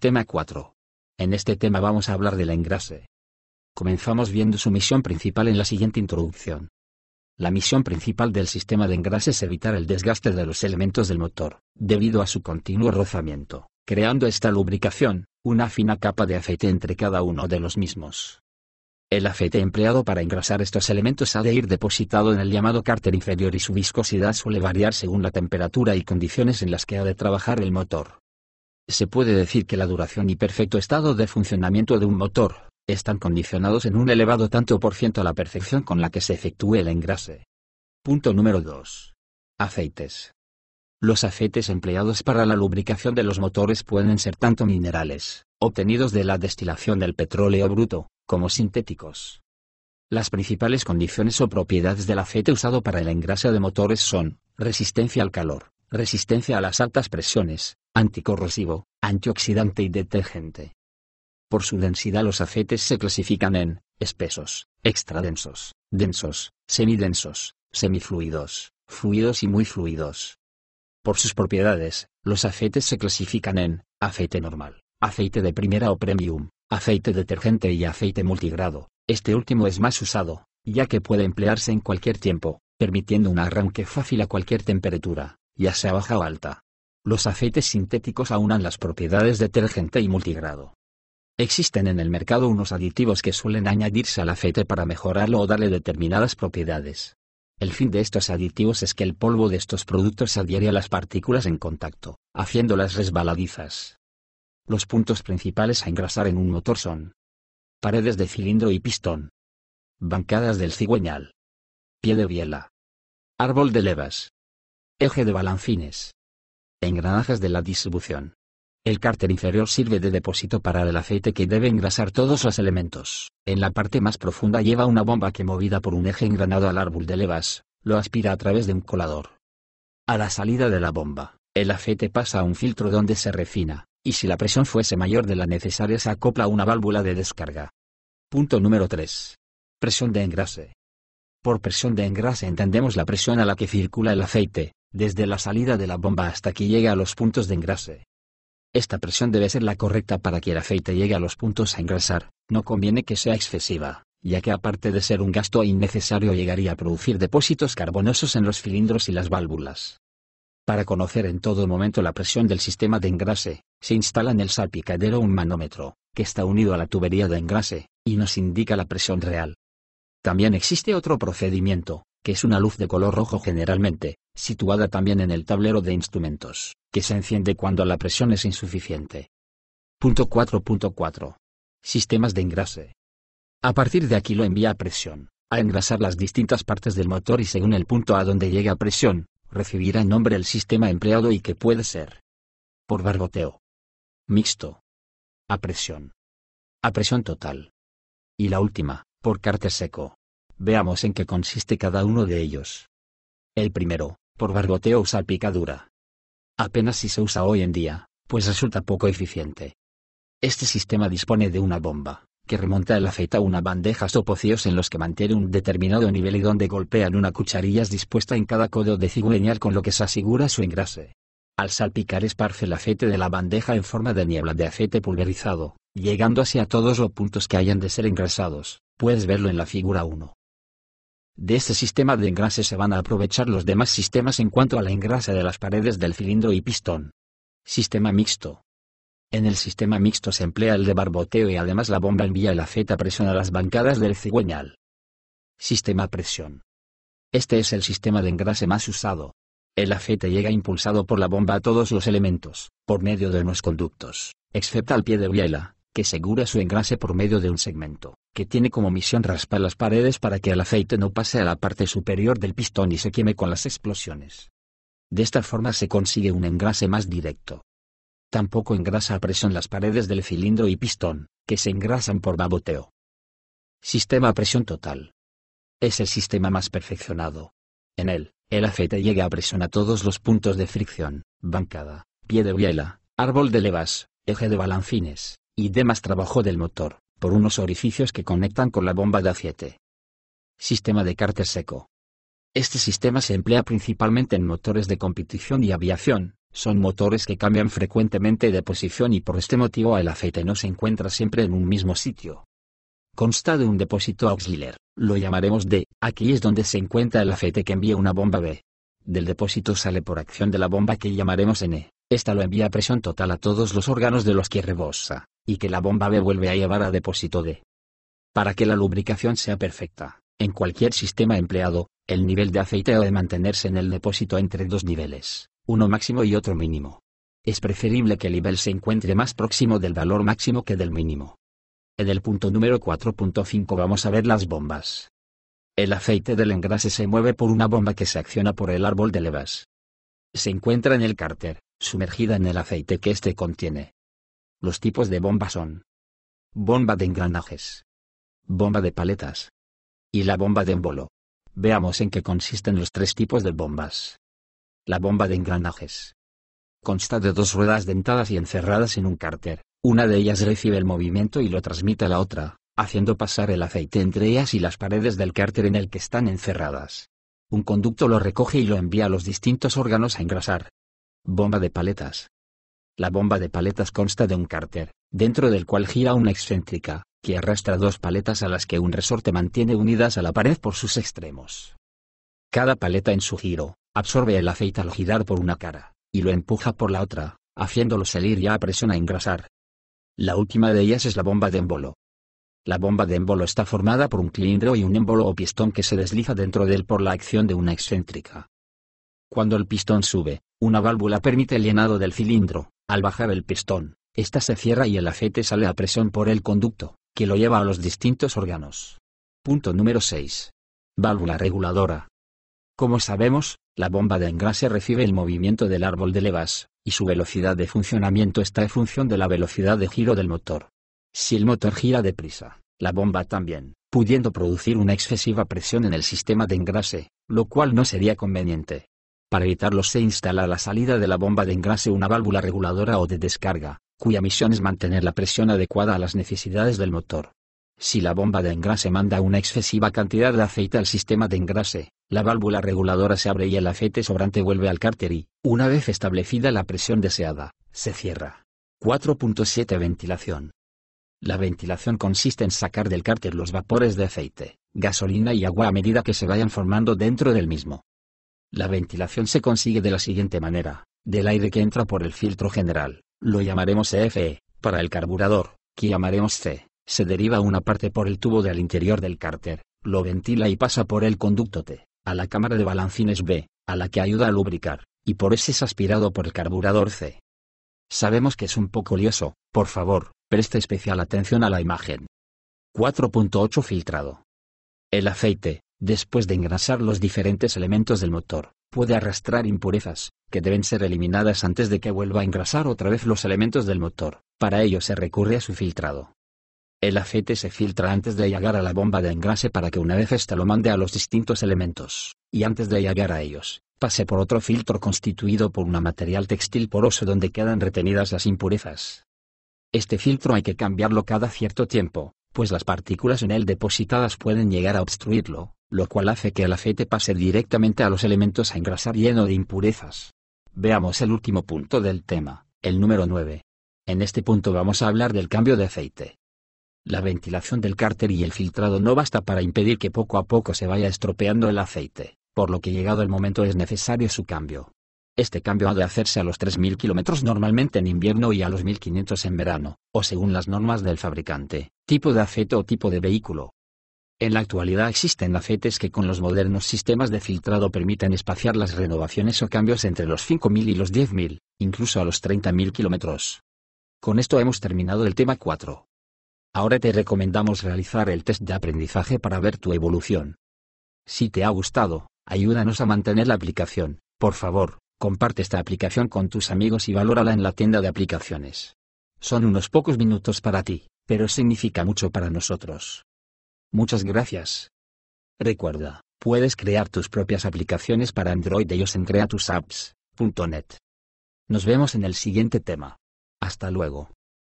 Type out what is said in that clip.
Tema 4. En este tema vamos a hablar del engrase. Comenzamos viendo su misión principal en la siguiente introducción. La misión principal del sistema de engrase es evitar el desgaste de los elementos del motor, debido a su continuo rozamiento, creando esta lubricación, una fina capa de aceite entre cada uno de los mismos. El aceite empleado para engrasar estos elementos ha de ir depositado en el llamado cárter inferior y su viscosidad suele variar según la temperatura y condiciones en las que ha de trabajar el motor. Se puede decir que la duración y perfecto estado de funcionamiento de un motor, están condicionados en un elevado tanto por ciento a la perfección con la que se efectúe el engrase. Punto número 2. Aceites. Los aceites empleados para la lubricación de los motores pueden ser tanto minerales, obtenidos de la destilación del petróleo bruto, como sintéticos. Las principales condiciones o propiedades del aceite usado para el engrase de motores son, resistencia al calor, resistencia a las altas presiones, anticorrosivo, antioxidante y detergente. Por su densidad los aceites se clasifican en, espesos, extradensos, densos, semidensos, semifluidos, fluidos y muy fluidos. Por sus propiedades, los aceites se clasifican en, aceite normal, aceite de primera o premium, aceite detergente y aceite multigrado, este último es más usado, ya que puede emplearse en cualquier tiempo, permitiendo un arranque fácil a cualquier temperatura, ya sea baja o alta. Los aceites sintéticos aunan las propiedades detergente y multigrado. Existen en el mercado unos aditivos que suelen añadirse al aceite para mejorarlo o darle determinadas propiedades. El fin de estos aditivos es que el polvo de estos productos adhiere a las partículas en contacto, haciéndolas resbaladizas. Los puntos principales a engrasar en un motor son paredes de cilindro y pistón, bancadas del cigüeñal, pie de biela, árbol de levas, eje de balancines, engranajes de la distribución. El cárter inferior sirve de depósito para el aceite que debe engrasar todos los elementos. En la parte más profunda lleva una bomba que movida por un eje engranado al árbol de levas, lo aspira a través de un colador. A la salida de la bomba, el aceite pasa a un filtro donde se refina, y si la presión fuese mayor de la necesaria se acopla una válvula de descarga. Punto número 3. Presión de engrase. Por presión de engrase entendemos la presión a la que circula el aceite, desde la salida de la bomba hasta que llegue a los puntos de engrase. Esta presión debe ser la correcta para que el aceite llegue a los puntos a engrasar, no conviene que sea excesiva, ya que aparte de ser un gasto innecesario llegaría a producir depósitos carbonosos en los cilindros y las válvulas. Para conocer en todo momento la presión del sistema de engrase, se instala en el salpicadero un manómetro, que está unido a la tubería de engrase, y nos indica la presión real. También existe otro procedimiento, que es una luz de color rojo generalmente, situada también en el tablero de instrumentos, que se enciende cuando la presión es insuficiente. Punto 4.4. Sistemas de engrase. A partir de aquí lo envía a presión, a engrasar las distintas partes del motor y según el punto a donde llegue a presión, recibirá nombre el sistema empleado y que puede ser por barboteo, mixto, a presión, a presión total. Y la última, por cárter seco. Veamos en qué consiste cada uno de ellos. El primero, por barboteo o salpicadura. Apenas si se usa hoy en día, pues resulta poco eficiente. Este sistema dispone de una bomba, que remonta el aceite a una bandeja o pocillos en los que mantiene un determinado nivel y donde golpean una cucharilla dispuesta en cada codo de cigüeñal con lo que se asegura su engrase. Al salpicar esparce el aceite de la bandeja en forma de niebla de aceite pulverizado, llegando así a todos los puntos que hayan de ser engrasados, puedes verlo en la figura 1. De este sistema de engrase se van a aprovechar los demás sistemas en cuanto a la engrase de las paredes del cilindro y pistón. Sistema mixto. En el sistema mixto se emplea el de barboteo y además la bomba envía el aceite a presión a las bancadas del cigüeñal. Sistema presión. Este es el sistema de engrase más usado. El aceite llega impulsado por la bomba a todos los elementos, por medio de unos conductos, excepto al pie de biela, que segura su engrase por medio de un segmento, que tiene como misión raspar las paredes para que el aceite no pase a la parte superior del pistón y se queme con las explosiones. De esta forma se consigue un engrase más directo. Tampoco engrasa a presión las paredes del cilindro y pistón, que se engrasan por baboteo. Sistema a presión total. Es el sistema más perfeccionado. En él, el aceite llega a presión a todos los puntos de fricción, bancada, pie de biela, árbol de levas, eje de balancines, y demás trabajo del motor, por unos orificios que conectan con la bomba de aceite. Sistema de cárter seco. Este sistema se emplea principalmente en motores de competición y aviación, Son motores que cambian frecuentemente de posición y por este motivo el aceite no se encuentra siempre en un mismo sitio. Consta de un depósito auxiliar, lo llamaremos D, aquí es donde se encuentra el aceite que envía una bomba B. Del depósito sale por acción de la bomba que llamaremos N, esta lo envía a presión total a todos los órganos de los que rebosa, y que la bomba B vuelve a llevar a depósito D. Para que la lubricación sea perfecta, en cualquier sistema empleado, el nivel de aceite debe mantenerse en el depósito entre dos niveles uno máximo y otro mínimo. Es preferible que el nivel se encuentre más próximo del valor máximo que del mínimo. En el punto número 4.5 vamos a ver las bombas. El aceite del engrase se mueve por una bomba que se acciona por el árbol de levas. Se encuentra en el cárter, sumergida en el aceite que éste contiene. Los tipos de bomba son bomba de engranajes, bomba de paletas y la bomba de embolo. Veamos en qué consisten los tres tipos de bombas. La bomba de engranajes. Consta de dos ruedas dentadas y encerradas en un cárter. Una de ellas recibe el movimiento y lo transmite a la otra, haciendo pasar el aceite entre ellas y las paredes del cárter en el que están encerradas. Un conducto lo recoge y lo envía a los distintos órganos a engrasar. Bomba de paletas. La bomba de paletas consta de un cárter, dentro del cual gira una excéntrica, que arrastra dos paletas a las que un resorte mantiene unidas a la pared por sus extremos. Cada paleta en su giro, absorbe el aceite al girar por una cara, y lo empuja por la otra, haciéndolo salir ya a presión a engrasar. La última de ellas es la bomba de embolo. La bomba de embolo está formada por un cilindro y un embolo o pistón que se desliza dentro de él por la acción de una excéntrica. Cuando el pistón sube, una válvula permite el llenado del cilindro, al bajar el pistón, ésta se cierra y el aceite sale a presión por el conducto, que lo lleva a los distintos órganos. Punto número 6. Válvula reguladora. Como sabemos, la bomba de engrase recibe el movimiento del árbol de levas, y su velocidad de funcionamiento está en función de la velocidad de giro del motor. Si el motor gira deprisa, la bomba también, pudiendo producir una excesiva presión en el sistema de engrase, lo cual no sería conveniente. Para evitarlo se instala a la salida de la bomba de engrase una válvula reguladora o de descarga, cuya misión es mantener la presión adecuada a las necesidades del motor. Si la bomba de engrase manda una excesiva cantidad de aceite al sistema de engrase, la válvula reguladora se abre y el aceite sobrante vuelve al cárter y, una vez establecida la presión deseada, se cierra. 4.7 Ventilación. La ventilación consiste en sacar del cárter los vapores de aceite, gasolina y agua a medida que se vayan formando dentro del mismo. La ventilación se consigue de la siguiente manera, del aire que entra por el filtro general, lo llamaremos EFE, para el carburador, que llamaremos C se deriva una parte por el tubo del interior del cárter, lo ventila y pasa por el conducto T, a la cámara de balancines B, a la que ayuda a lubricar, y por ese es aspirado por el carburador C. Sabemos que es un poco lioso, por favor, preste especial atención a la imagen. 4.8 Filtrado. El aceite, después de engrasar los diferentes elementos del motor, puede arrastrar impurezas, que deben ser eliminadas antes de que vuelva a engrasar otra vez los elementos del motor, para ello se recurre a su filtrado. El aceite se filtra antes de llegar a la bomba de engrase para que una vez ésta lo mande a los distintos elementos, y antes de llegar a ellos, pase por otro filtro constituido por un material textil poroso donde quedan retenidas las impurezas. Este filtro hay que cambiarlo cada cierto tiempo, pues las partículas en él depositadas pueden llegar a obstruirlo, lo cual hace que el aceite pase directamente a los elementos a engrasar lleno de impurezas. Veamos el último punto del tema, el número 9. En este punto vamos a hablar del cambio de aceite. La ventilación del cárter y el filtrado no basta para impedir que poco a poco se vaya estropeando el aceite, por lo que llegado el momento es necesario su cambio. Este cambio ha de hacerse a los 3.000 kilómetros normalmente en invierno y a los 1.500 en verano, o según las normas del fabricante, tipo de aceite o tipo de vehículo. En la actualidad existen aceites que con los modernos sistemas de filtrado permiten espaciar las renovaciones o cambios entre los 5.000 y los 10.000, incluso a los 30.000 kilómetros. Con esto hemos terminado el tema 4. Ahora te recomendamos realizar el test de aprendizaje para ver tu evolución. Si te ha gustado, ayúdanos a mantener la aplicación, por favor, comparte esta aplicación con tus amigos y valórala en la tienda de aplicaciones. Son unos pocos minutos para ti, pero significa mucho para nosotros. Muchas gracias. Recuerda, puedes crear tus propias aplicaciones para Android ellos en creatusapps.net. Nos vemos en el siguiente tema. Hasta luego.